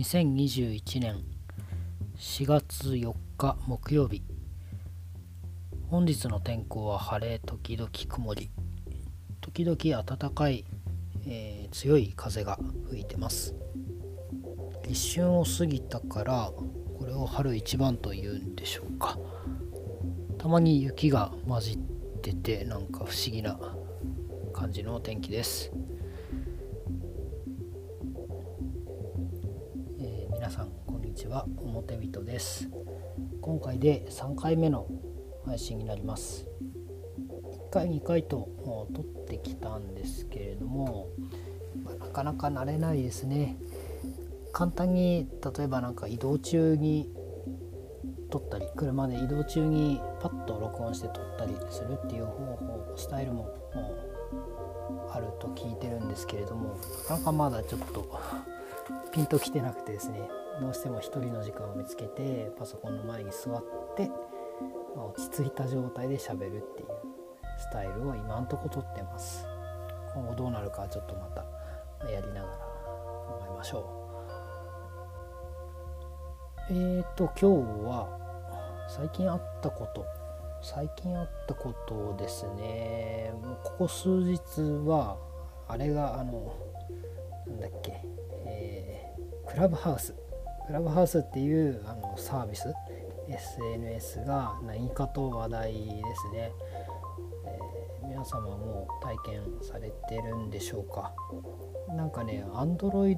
2021年4月4日木曜日。本日の天候は晴れ時々曇り。時々暖かい、えー、強い風が吹いてます。一瞬を過ぎたからこれを春一番というんでしょうか。たまに雪が混じっててなんか不思議な感じの天気です。は表人です。今回で3回目の配信になります。1回2回と撮ってきたんですけれども、なかなか慣れないですね。簡単に例えば何か移動中に撮ったり車で移動中にパッと録音して撮ったりするっていう方法スタイルもあると聞いてるんですけれどもなかなかまだちょっと ピンときてなくてですね。どうしても一人の時間を見つけてパソコンの前に座って、まあ、落ち着いた状態で喋るっていうスタイルを今んとこ撮ってます。今後どうなるかちょっとまたやりながら思いましょう。えーと今日は最近あったこと。最近あったことですね。ここ数日はあれがあのなんだっけ、えー、クラブハウス。クラブハウスっていうあのサービス SNS が何かと話題ですね、えー、皆様も体験されてるんでしょうか？なんかね Android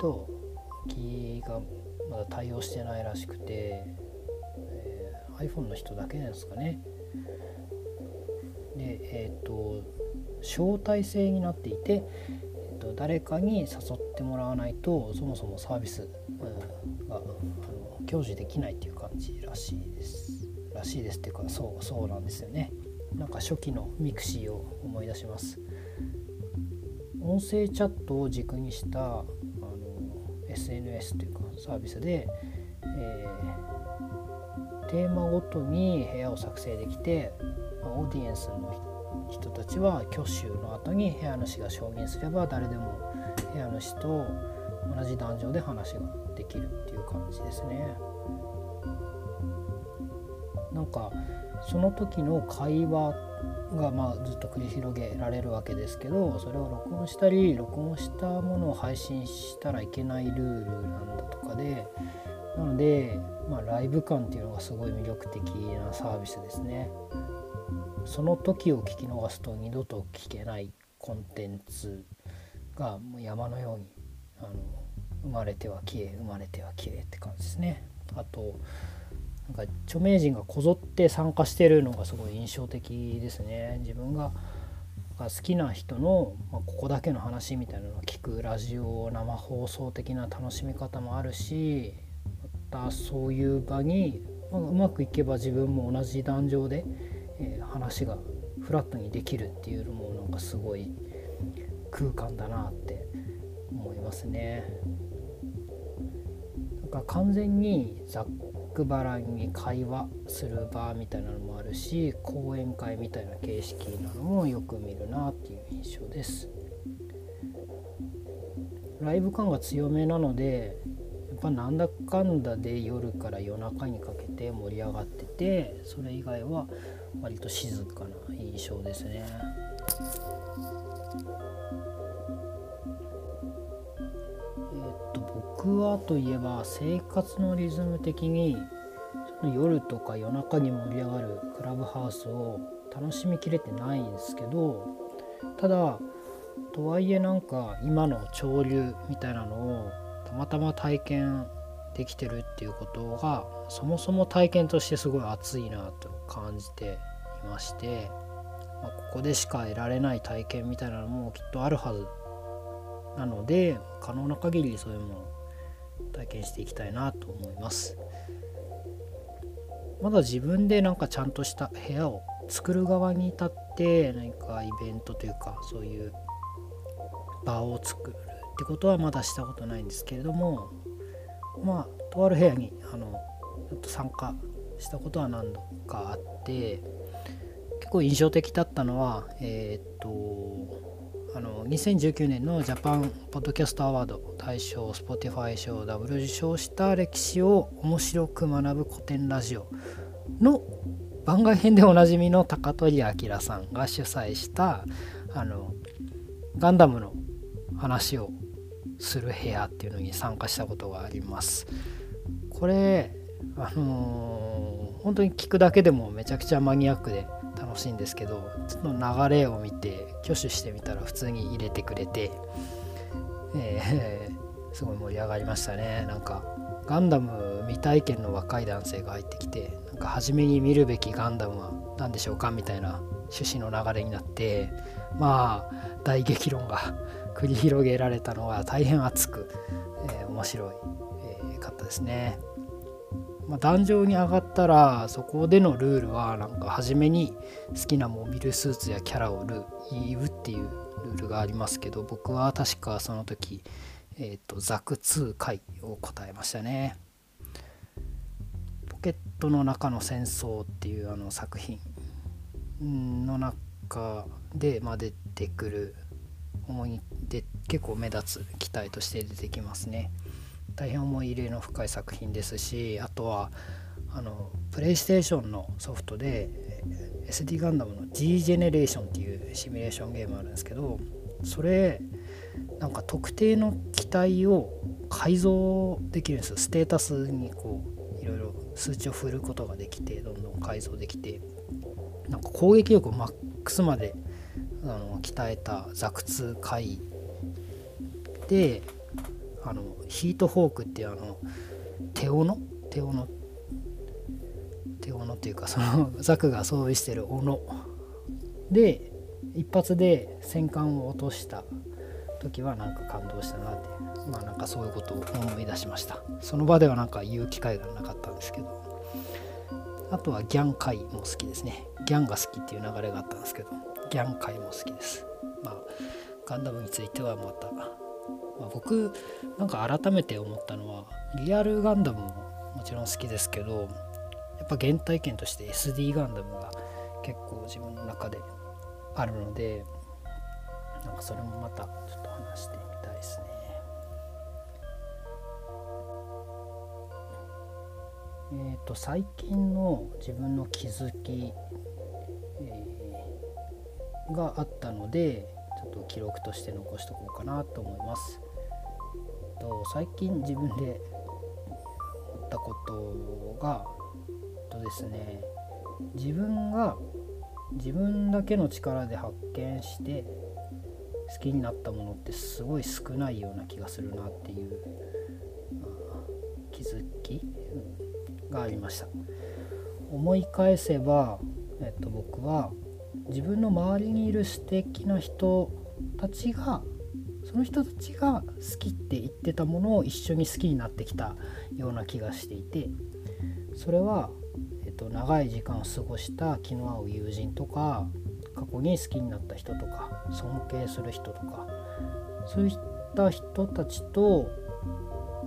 機がまだ対応してないらしくて、えー、iPhone の人だけですかね。でえっ、と招待制になっていて、えーと誰かに誘ってもらわないとそもそもサービス享受できないっていう感じらしいです。らしいですっていうかそうそうなんですよね。なんか初期の mixi を思い出します。音声チャットを軸にしたあの SNS というかサービスで、えー、テーマごとに部屋を作成できてオーディエンスの人たちは挙手の後に部屋主が承認すれば誰でも部屋主と同じ壇上で話ができるっていう感じですね。なんかその時の会話がまあずっと繰り広げられるわけですけどそれを録音したり録音したものを配信したらいけないルールなんだとかでなので、まあ、ライブ感っていうのがすごい魅力的なサービスですね。その時を聞き逃すと二度と聞けないコンテンツがもう山のようにあの生まれては消え生まれては消えって感じですね。あとなんか著名人がこぞって参加してるのがすごい印象的ですね。自分が好きな人の、まあ、ここだけの話みたいなのを聞くラジオ生放送的な楽しみ方もあるしまたそういう場に、まあ、うまくいけば自分も同じ壇上で、えー、話がフラットにできるっていうのもなんかすごい空間だなって思いますね。か完全にざっくばらんに会話する場みたいなのもあるし講演会みたいな形式なのもよく見るなっていう印象です。ライブ感が強めなのでやっぱなんだかんだで夜から夜中にかけて盛り上がっててそれ以外は割と静かな印象ですね。僕はといえば生活のリズム的に夜とか夜中に盛り上がるクラブハウスを楽しみきれてないんですけどただとはいえなんか今の潮流みたいなのをたまたま体験できてるっていうことがそもそも体験としてすごい熱いなと感じていまして、まあ、ここでしか得られない体験みたいなのもきっとあるはずなので可能な限りそういうもの体験していきたいなと思います。まだ自分でなんかちゃんとした部屋を作る側に立って何かイベントというかそういう場を作るってことはまだしたことないんですけれどもまあとある部屋にあのちょっと参加したことは何度かあって結構印象的だったのはえー、っとあの2019年のジャパンポッドキャストアワード大賞 Spotify 賞ダブル受賞した歴史を面白く学ぶ古典ラジオの番外編でおなじみの高取明さんが主催したあのガンダムの話をする部屋っていうのに参加したことがあります。これあのー、本当に聞くだけでもめちゃくちゃマニアックで楽しいんですけどちょっと流れを見て挙手してみたら普通に入れてくれて、えー、すごい盛り上がりましたねなんかガンダム未体験の若い男性が入ってきてなんか初めに見るべきガンダムは何でしょうかみたいな趣旨の流れになってまあ大激論が繰り広げられたのは大変熱く、えー、面白い、えー、かったですね。まあ、壇上に上がったらそこでのルールはなんか初めに好きなモビルスーツやキャラを言うっていうルールがありますけど僕は確かその時、えーと、ザク2回を答えましたね。ポケットの中の戦争っていうあの作品の中で、まあ、出てくる思いで結構目立つ機体として出てきますね。大変思い入れの深い作品ですしあとはあのプレイステーションのソフトで SD ガンダムの G ジェネレーションっていうシミュレーションゲームあるんですけどそれなんか特定の機体を改造できるんですよ。ステータスにこういろいろ数値を振ることができてどんどん改造できてなんか攻撃力をマックスまであの鍛えたザクツ回であのヒートフォークっていうあの手斧？手斧？手斧っていうかそのザクが装備してる斧。で一発で戦艦を落とした時はなんか感動したなってまあなんかそういうことを思い出しました。その場ではなんか言う機会がなかったんですけど。あとはギャン界も好きですね。ギャンが好きっていう流れがあったんですけど。ギャン界も好きです。まあガンダムについてはまたまあ、僕なんか改めて思ったのはリアルガンダムももちろん好きですけどやっぱ原体験として SD ガンダムが結構自分の中であるのでなんかそれもまたちょっと話してみたいですね。えーと、最近の自分の気づき、えー、があったのでちょっと記録として残しておこうかなと思います。と最近自分で思ったことがとですね自分が自分だけの力で発見して好きになったものってすごい少ないような気がするなっていう、気づき、がありました思い返せば、えっと、僕は自分の周りにいる素敵な人たちがその人たちが好きって言ってたものを一緒に好きになってきたような気がしていてそれは、えっと、長い時間を過ごした気の合う友人とか過去に好きになった人とか尊敬する人とかそういった人たちと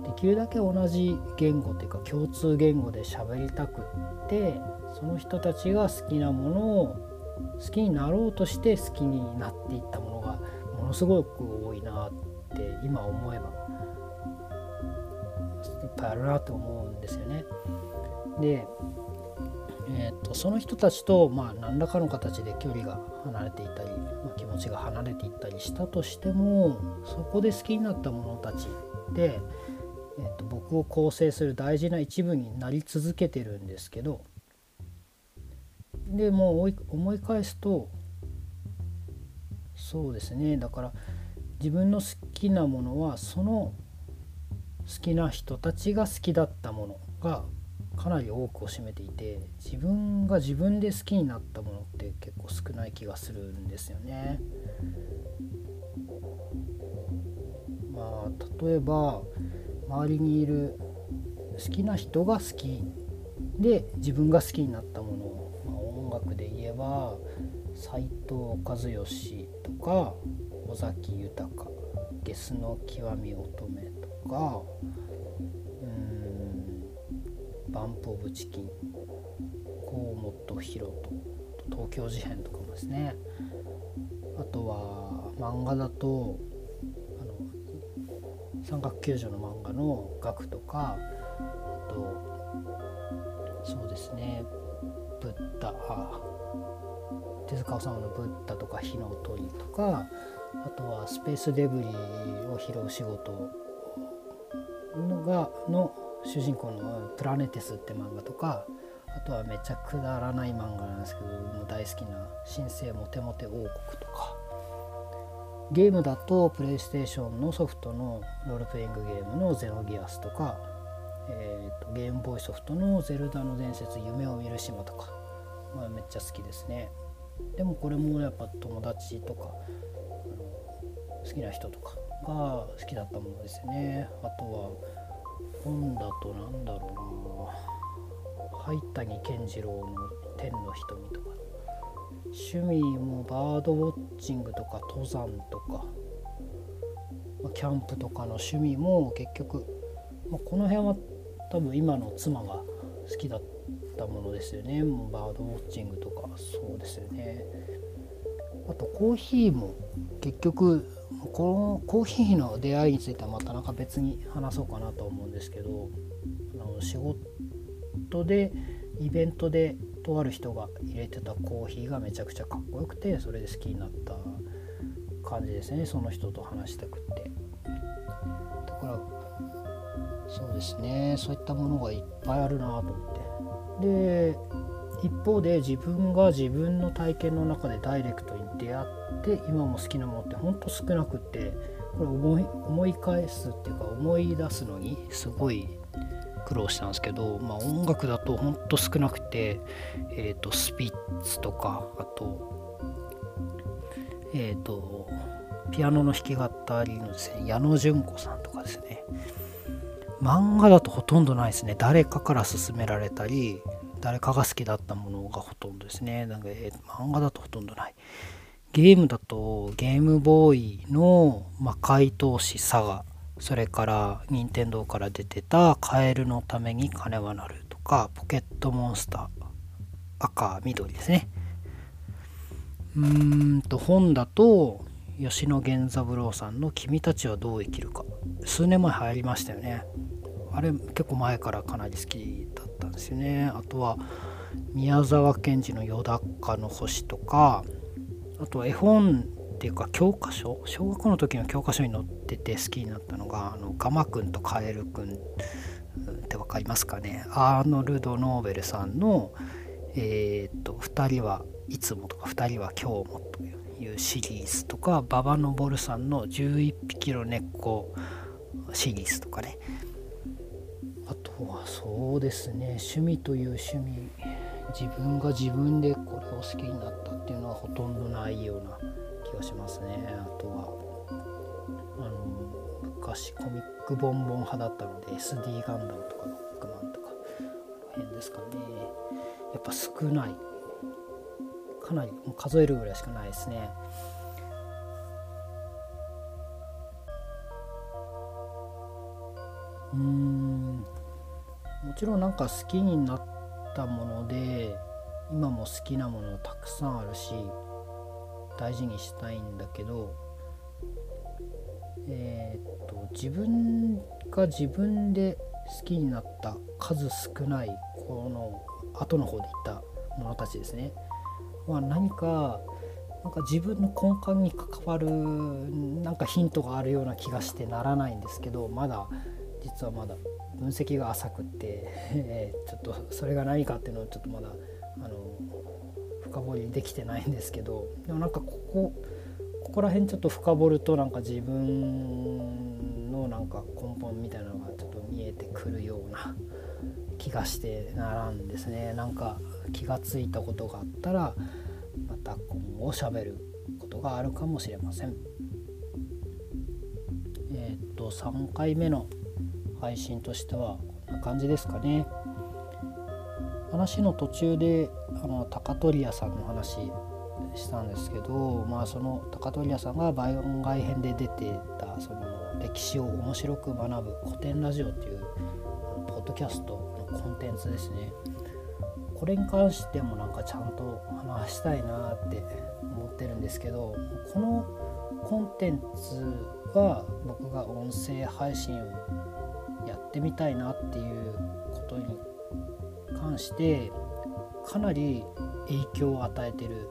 できるだけ同じ言語っていうか共通言語で喋りたくってその人たちが好きなものを好きになろうとして好きになっていったものがものすごく多いなって今思えばいっぱいあるなと思うんですよね。で、えーと、その人たちと、まあ、何らかの形で距離が離れていたり、まあ、気持ちが離れていったりしたとしてもそこで好きになった者たちで、えーと僕を構成する大事な一部になり続けてるんですけどでもう思い返すとそうですねだから自分の好きなものはその好きな人たちが好きだったものがかなり多くを占めていて自分が自分で好きになったものって結構少ない気がするんですよね。まあ例えば周りにいる好きな人が好きで自分が好きになったもの楽で言えば斎藤和義とか尾崎豊ゲスの極み乙女とかうんバンプ・オブ・チキン河本大翔東京事変とかもですね。あとは漫画だとあの三角球場の漫画の額とかあとそうですね。ブッダ手塚治虫の「ブッダ」とか「火の鳥」とかあとはスペースデブリを拾う仕事のがの主人公の「プラネテス」って漫画とかあとはめっちゃくだらない漫画なんですけどもう大好きな「新生モテモテ王国」とか。ゲームだとプレイステーションのソフトのロールプレイングゲームの「ゼノギアス」とか、えーと、ゲームボーイソフトの「ゼルダの伝説夢を見る島」とか、まあ、めっちゃ好きですね。でもこれもやっぱ友達とか好きな人とかが好きだったものですね。あとは本だと何だろうな。灰谷健次郎の「天の瞳」とか。趣味もバードウォッチングとか登山とか。キャンプとかの趣味も結局、まあ、この辺は多分今の妻が好きだったものですよね。バードウォッチングとかそうですよね。あとコーヒーも結局このコーヒーの出会いについてはまたなんか別に話そうかなと思うんですけどあの仕事でイベントでとある人が入れてたコーヒーがめちゃくちゃかっこよくてそれで好きになった感じですね。その人と話したくって。だからそうですね。そういったものがいっぱいあるなと思って。で一方で自分が自分の体験の中でダイレクトに出会って今も好きなものってほんと少なくってこれ思い思い返すっていうか思い出すのにすごい苦労したんですけど、まあ、音楽だとほんと少なくて、えーと、スピッツとかあとえっ、ー、とピアノの弾き語りのですね矢野純子さんとかですね。漫画だとほとんどないですね。誰かから勧められたり誰かが好きだったものがほとんどですね。なんか、えー、漫画だとほとんどない。ゲームだとゲームボーイの魔界闘士サガそれから任天堂から出てた「カエルのために金はなる」とか「ポケットモンスター」赤緑ですね。うーんと本だと吉野源三郎さんの「君たちはどう生きるか」数年前流行りましたよね。あれ結構前からかなり好きだったんですよね。あとは宮沢賢治の「よだかの星」とかあと絵本っていうか教科書小学校の時の教科書に載ってて好きになったのが「あのガマくんとカエルくん」って分かりますかね。アーノルド・ノーベルさんの「えー、っと2人はいつも」とか「2人は今日も」といういうシリーズとか馬場昇さんの「11匹の根っこ」シリーズとかね。あとはそうですね趣味という趣味自分が自分でこれを好きになったっていうのはほとんどないような気がしますね。あとはあの昔コミックボンボン派だったので SD ガンダムとかロックマンとかあの辺ですかね。やっぱ少ないかなりもう数えるぐらいしかないですね。うん。もちろんなんか好きになったもので今も好きなものたくさんあるし大事にしたいんだけどえー、っと自分が自分で好きになった数少ないこの後の方で言ったものたちですね、まあ、何かなんか自分の根幹に関わるなんかヒントがあるような気がしてならないんですけどまだ実はまだ分析が浅くって ちょっとそれが何かっていうのをちょっとまだあの深掘りできてないんですけどでもなんかここここら辺ちょっと深掘るとなんか自分のなんか根本みたいなのがちょっと見えてくるような気がしてならんですね。なんか気が付いたことがあったらまた今後しゃべることがあるかもしれません。えっ、と3回目の配信としてはこんな感じですかね。話の途中であの高取屋さんの話したんですけど、まあ、その高取屋さんが番外編で出てたその歴史を面白く学ぶ古典ラジオっていうポッドキャストのコンテンツですね。これに関してもなんかちゃんと話したいなって思ってるんですけどこのコンテンツは僕が音声配信をやってみたいなっていうことに関してかなり影響を与えてる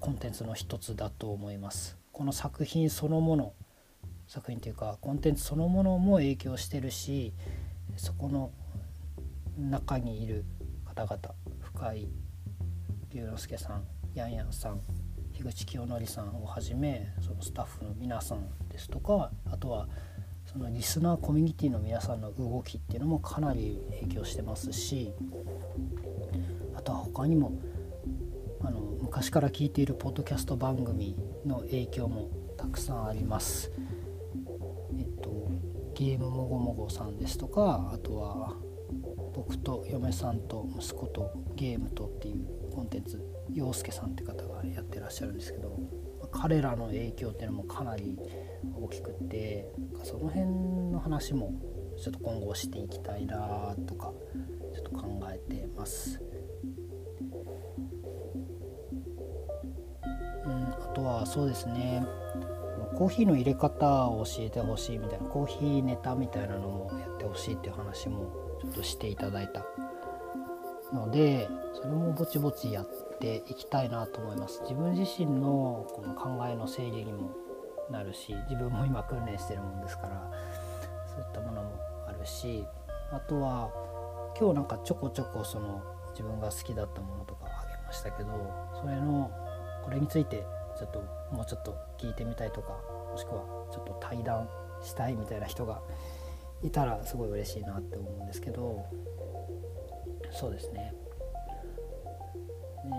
コンテンツの一つだと思います。この作品そのもの作品というかコンテンツそのものも影響してるしそこの中にいる方々深井龍之介さんやんやんさん樋口清則さんをはじめそのスタッフの皆さんですとかあとはそのリスナーコミュニティの皆さんの動きっていうのもかなり影響してますしあとは他にもあの昔から聞いているポッドキャスト番組の影響もたくさんあります。えっと、ゲームもごもごさんですとかあとは僕と嫁さんと息子とゲームとっていうコンテンツ陽介さんって方がやってらっしゃるんですけど彼らの影響っていうのもかなり大きくってその辺の話もちょっと今後していきたいなとかちょっと考えてます。うん、あとはそうですねコーヒーの入れ方を教えてほしいみたいなコーヒーネタみたいなのもやってほしいっていう話もちょっとしていただいたのでそれもぼちぼちやっていきたいなと思います。自分自身のこの考えの整理にもなるし自分も今訓練してるもんですからそういったものもあるしあとは今日なんかちょこちょこその自分が好きだったものとかあげましたけどそれのこれについてちょっともうちょっと聞いてみたいとかもしくはちょっと対談したいみたいな人がいたらすごい嬉しいなって思うんですけどそうですね、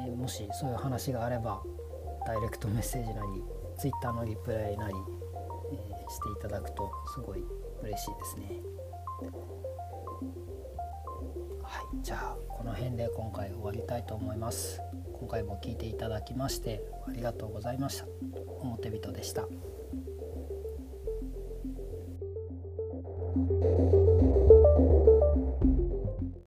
えー、もしそういう話があればダイレクトメッセージなり Twitter のリプライなり、えー、していただくとすごい嬉しいですね。はいじゃあこの辺で今回終わりたいと思います。今回も聞いていただきましてありがとうございました。表人でした。